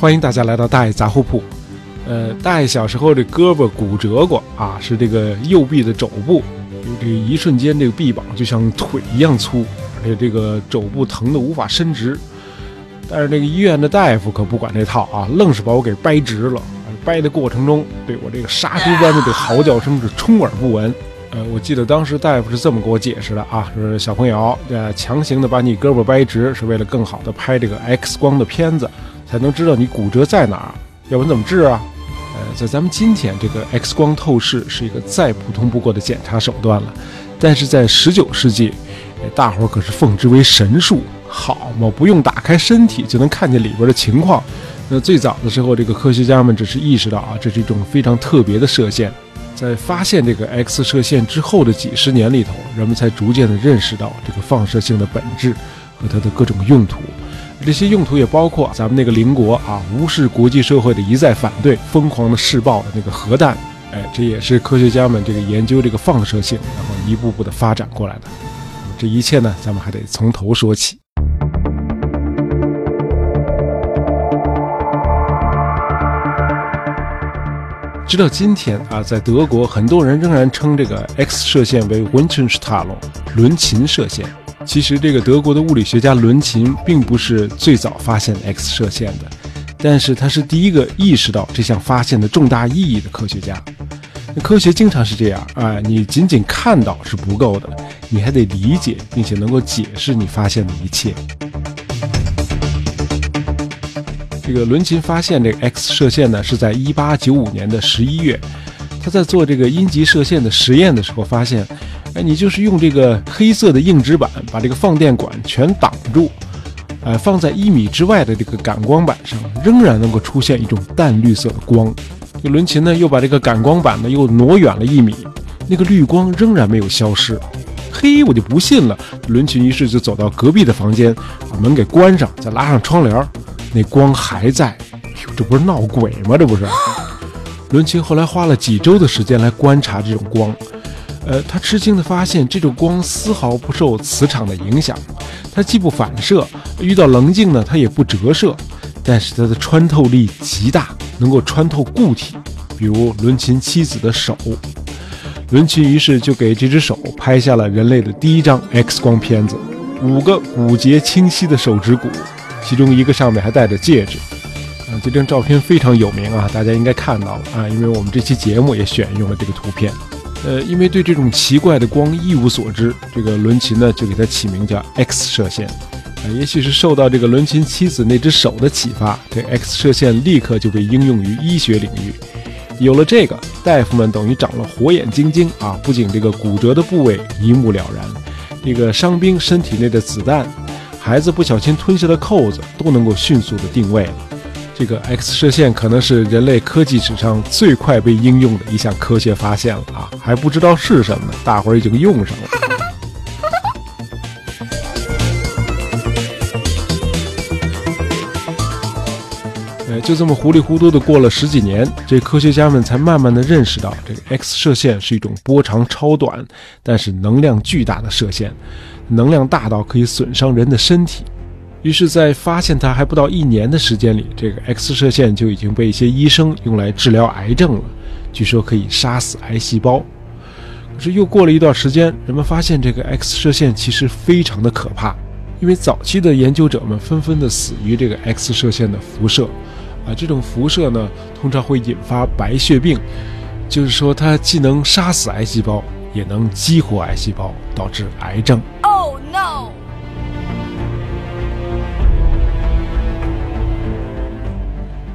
欢迎大家来到大爷杂货铺。呃，大爷小时候这胳膊骨折过啊，是这个右臂的肘部，这一瞬间这个臂膀就像腿一样粗，而且这个肘部疼得无法伸直。但是这个医院的大夫可不管这套啊，愣是把我给掰直了。掰的过程中，对我这个杀猪般的这嚎叫声是充耳不闻。呃，我记得当时大夫是这么给我解释的啊，说小朋友，呃，强行的把你胳膊掰直，是为了更好的拍这个 X 光的片子。才能知道你骨折在哪儿，要不然怎么治啊？呃，在咱们今天，这个 X 光透视是一个再普通不过的检查手段了。但是在十九世纪，大伙儿可是奉之为神术，好嘛，不用打开身体就能看见里边的情况。那最早的时候，这个科学家们只是意识到啊，这是一种非常特别的射线。在发现这个 X 射线之后的几十年里头，人们才逐渐的认识到这个放射性的本质和它的各种用途。这些用途也包括咱们那个邻国啊，无视国际社会的一再反对，疯狂的试爆的那个核弹。哎，这也是科学家们这个研究这个放射性，然后一步步的发展过来的。这一切呢，咱们还得从头说起。直到今天啊，在德国，很多人仍然称这个 X 射线为 Winterstrahlung，伦琴射线。其实，这个德国的物理学家伦琴并不是最早发现 X 射线的，但是他是第一个意识到这项发现的重大意义的科学家。科学经常是这样啊，你仅仅看到是不够的，你还得理解并且能够解释你发现的一切。这个伦琴发现这个 X 射线呢，是在1895年的11月，他在做这个阴极射线的实验的时候发现。哎，你就是用这个黑色的硬纸板把这个放电管全挡住，呃，放在一米之外的这个感光板上，仍然能够出现一种淡绿色的光。这伦琴呢，又把这个感光板呢又挪远了一米，那个绿光仍然没有消失。嘿，我就不信了。伦琴于是就走到隔壁的房间，把门给关上，再拉上窗帘，那光还在。哟，这不是闹鬼吗？这不是。伦琴后来花了几周的时间来观察这种光。呃，他吃惊地发现，这种光丝毫不受磁场的影响，它既不反射，遇到棱镜呢，它也不折射，但是它的穿透力极大，能够穿透固体，比如伦琴妻子的手。伦琴于是就给这只手拍下了人类的第一张 X 光片子，五个骨节清晰的手指骨，其中一个上面还戴着戒指。啊，这张照片非常有名啊，大家应该看到了啊，因为我们这期节目也选用了这个图片。呃，因为对这种奇怪的光一无所知，这个伦琴呢就给它起名叫 X 射线。啊，也许是受到这个伦琴妻子那只手的启发，这 X 射线立刻就被应用于医学领域。有了这个，大夫们等于长了火眼金睛啊！不仅这个骨折的部位一目了然，那个伤兵身体内的子弹，孩子不小心吞下的扣子，都能够迅速的定位了。这个 X 射线可能是人类科技史上最快被应用的一项科学发现了啊！还不知道是什么呢，大伙儿已经用上了。就这么糊里糊涂的过了十几年，这科学家们才慢慢的认识到，这个 X 射线是一种波长超短，但是能量巨大的射线，能量大到可以损伤人的身体。于是，在发现它还不到一年的时间里，这个 X 射线就已经被一些医生用来治疗癌症了。据说可以杀死癌细胞。可是又过了一段时间，人们发现这个 X 射线其实非常的可怕，因为早期的研究者们纷纷的死于这个 X 射线的辐射。啊，这种辐射呢，通常会引发白血病，就是说它既能杀死癌细胞，也能激活癌细胞，导致癌症。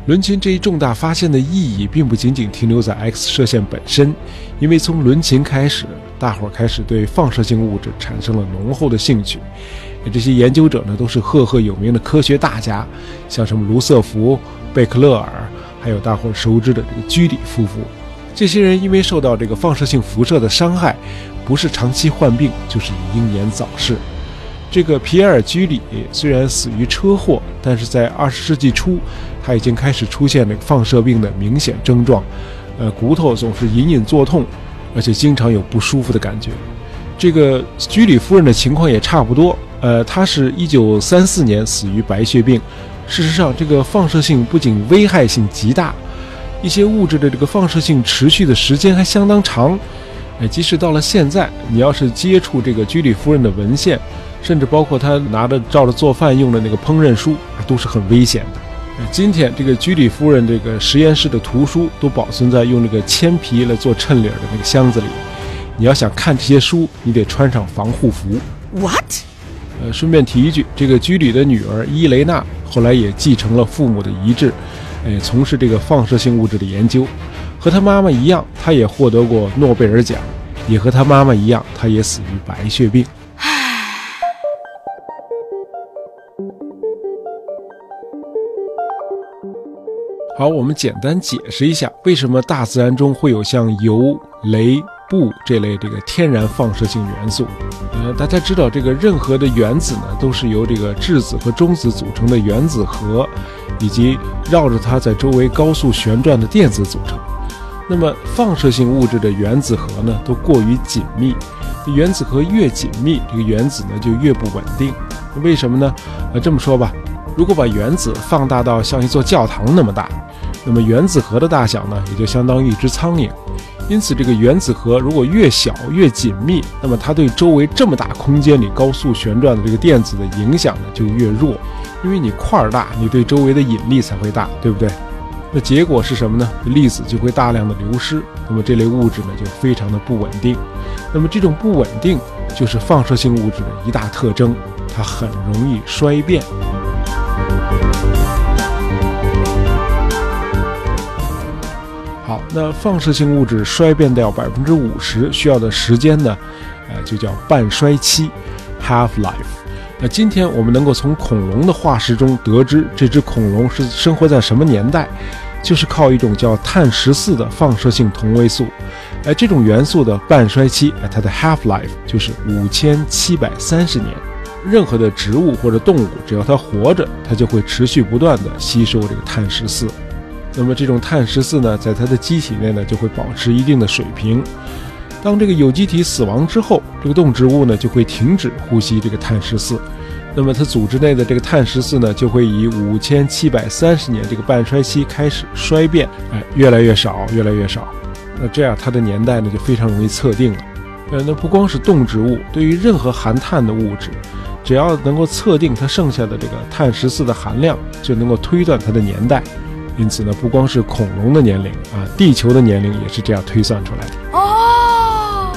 伦琴这一重大发现的意义，并不仅仅停留在 X 射线本身，因为从伦琴开始，大伙儿开始对放射性物质产生了浓厚的兴趣。这些研究者呢，都是赫赫有名的科学大家，像什么卢瑟福、贝克勒尔，还有大伙儿熟知的这个居里夫妇。这些人因为受到这个放射性辐射的伤害，不是长期患病，就是英年早逝。这个皮埃尔·居里虽然死于车祸，但是在二十世纪初，他已经开始出现了放射病的明显症状，呃，骨头总是隐隐作痛，而且经常有不舒服的感觉。这个居里夫人的情况也差不多，呃，她是一九三四年死于白血病，事实上，这个放射性不仅危害性极大，一些物质的这个放射性持续的时间还相当长。哎，即使到了现在，你要是接触这个居里夫人的文献，甚至包括他拿着照着做饭用的那个烹饪书，都是很危险的。今天这个居里夫人这个实验室的图书都保存在用那个铅皮来做衬领的那个箱子里。你要想看这些书，你得穿上防护服。What？呃，顺便提一句，这个居里的女儿伊雷娜后来也继承了父母的遗志，哎，从事这个放射性物质的研究。和她妈妈一样，她也获得过诺贝尔奖，也和她妈妈一样，她也死于白血病。好，我们简单解释一下，为什么大自然中会有像铀、镭、布这类这个天然放射性元素。呃，大家知道，这个任何的原子呢，都是由这个质子和中子组成的原子核，以及绕着它在周围高速旋转的电子组成。那么放射性物质的原子核呢，都过于紧密。原子核越紧密，这个原子呢就越不稳定。为什么呢？呃，这么说吧，如果把原子放大到像一座教堂那么大，那么原子核的大小呢，也就相当于一只苍蝇。因此，这个原子核如果越小越紧密，那么它对周围这么大空间里高速旋转的这个电子的影响呢就越弱。因为你块儿大，你对周围的引力才会大，对不对？那结果是什么呢？粒子就会大量的流失，那么这类物质呢就非常的不稳定。那么这种不稳定就是放射性物质的一大特征，它很容易衰变。好，那放射性物质衰变掉百分之五十需要的时间呢？呃，就叫半衰期 （half life）。那今天我们能够从恐龙的化石中得知，这只恐龙是生活在什么年代，就是靠一种叫碳十四的放射性同位素。哎，这种元素的半衰期，哎，它的 half life 就是五千七百三十年。任何的植物或者动物，只要它活着，它就会持续不断的吸收这个碳十四。那么这种碳十四呢，在它的机体内呢，就会保持一定的水平。当这个有机体死亡之后，这个动植物呢就会停止呼吸这个碳十四，那么它组织内的这个碳十四呢就会以五千七百三十年这个半衰期开始衰变，哎，越来越少，越来越少。那这样它的年代呢就非常容易测定了。呃，那不光是动植物，对于任何含碳的物质，只要能够测定它剩下的这个碳十四的含量，就能够推断它的年代。因此呢，不光是恐龙的年龄啊，地球的年龄也是这样推算出来的。哦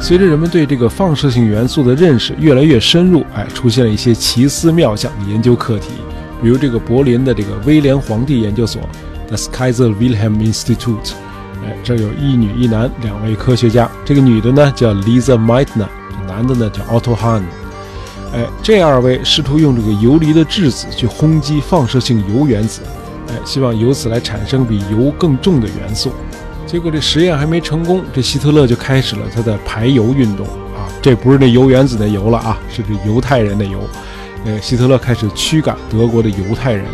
随着人们对这个放射性元素的认识越来越深入，哎，出现了一些奇思妙想的研究课题，比如这个柏林的这个威廉皇帝研究所 （Das Kaiser Wilhelm Institute），哎，这有一女一男两位科学家，这个女的呢叫 Lisa Meitner，这男的呢叫 Otto Hahn，哎，这二位试图用这个游离的质子去轰击放射性铀原子，哎，希望由此来产生比铀更重的元素。结果这实验还没成功，这希特勒就开始了他的排犹运动啊！这不是那铀原子的铀了啊，是这犹太人的犹。呃，希特勒开始驱赶德国的犹太人，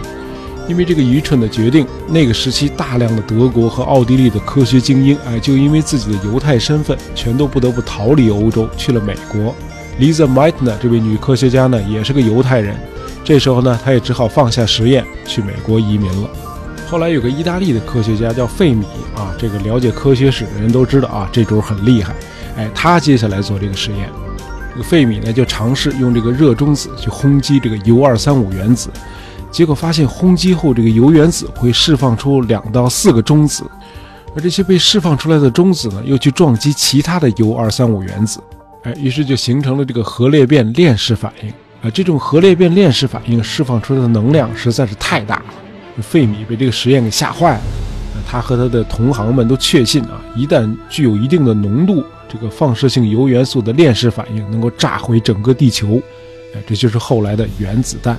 因为这个愚蠢的决定，那个时期大量的德国和奥地利的科学精英，哎，就因为自己的犹太身份，全都不得不逃离欧洲，去了美国。Lisa Meitner 这位女科学家呢，也是个犹太人，这时候呢，她也只好放下实验，去美国移民了。后来有个意大利的科学家叫费米啊，这个了解科学史的人都知道啊，这主很厉害。哎，他接下来做这个实验，这个费米呢就尝试用这个热中子去轰击这个铀二三五原子，结果发现轰击后这个铀原子会释放出两到四个中子，而这些被释放出来的中子呢又去撞击其他的铀二三五原子，哎，于是就形成了这个核裂变链式反应啊。这种核裂变链式反应释放出来的能量实在是太大了。费米被这个实验给吓坏了，他和他的同行们都确信啊，一旦具有一定的浓度，这个放射性铀元素的链式反应能够炸毁整个地球，哎，这就是后来的原子弹。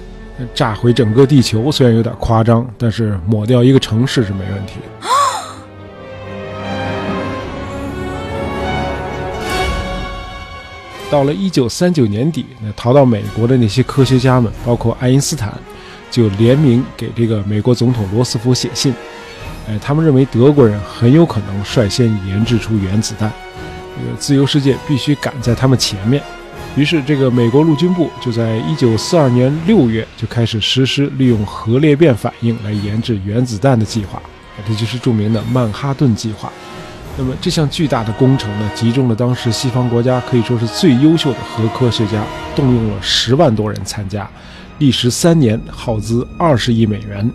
炸毁整个地球虽然有点夸张，但是抹掉一个城市是没问题。到了一九三九年底，那逃到美国的那些科学家们，包括爱因斯坦。就联名给这个美国总统罗斯福写信，哎，他们认为德国人很有可能率先研制出原子弹，这个自由世界必须赶在他们前面。于是，这个美国陆军部就在一九四二年六月就开始实施利用核裂变反应来研制原子弹的计划，这就是著名的曼哈顿计划。那么，这项巨大的工程呢，集中了当时西方国家可以说是最优秀的核科学家，动用了十万多人参加，历时三年，耗资二十亿美元。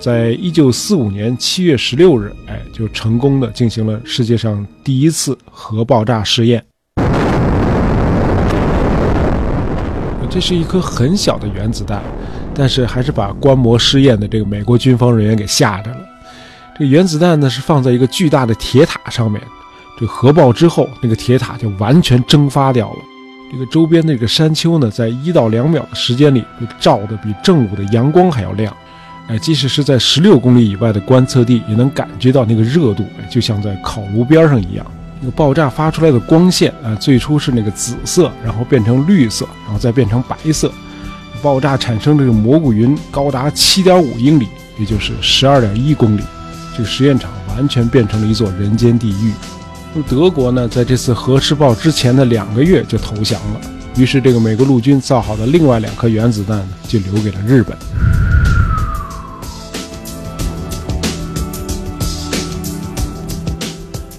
在一九四五年七月十六日，哎，就成功的进行了世界上第一次核爆炸试验。这是一颗很小的原子弹，但是还是把观摩试验的这个美国军方人员给吓着了。这原子弹呢是放在一个巨大的铁塔上面，这核爆之后，那个铁塔就完全蒸发掉了。这个周边那个山丘呢，在一到两秒的时间里，被照得比正午的阳光还要亮。哎，即使是在十六公里以外的观测地，也能感觉到那个热度，就像在烤炉边上一样。那个爆炸发出来的光线啊，最初是那个紫色，然后变成绿色，然后再变成白色。爆炸产生这个蘑菇云高达七点五英里，也就是十二点一公里。这个实验场完全变成了一座人间地狱。那么德国呢，在这次核试爆之前的两个月就投降了。于是，这个美国陆军造好的另外两颗原子弹呢，就留给了日本。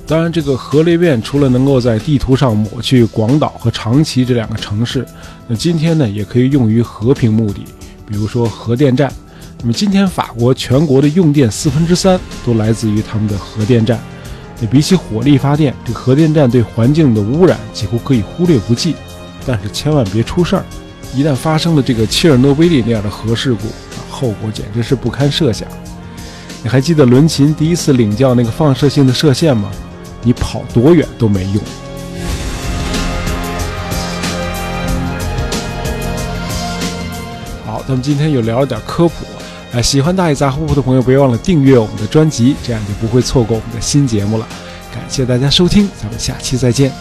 当然，这个核裂变除了能够在地图上抹去广岛和长崎这两个城市，那今天呢也可以用于和平目的，比如说核电站。那么今天法国全国的用电四分之三都来自于他们的核电站。那比起火力发电，这核电站对环境的污染几乎可以忽略不计。但是千万别出事儿，一旦发生了这个切尔诺贝利那样的核事故，后果简直是不堪设想。你还记得伦琴第一次领教那个放射性的射线吗？你跑多远都没用。好，咱们今天又聊了点科普，哎，喜欢大爷杂货铺的朋友，别忘了订阅我们的专辑，这样就不会错过我们的新节目了。感谢大家收听，咱们下期再见。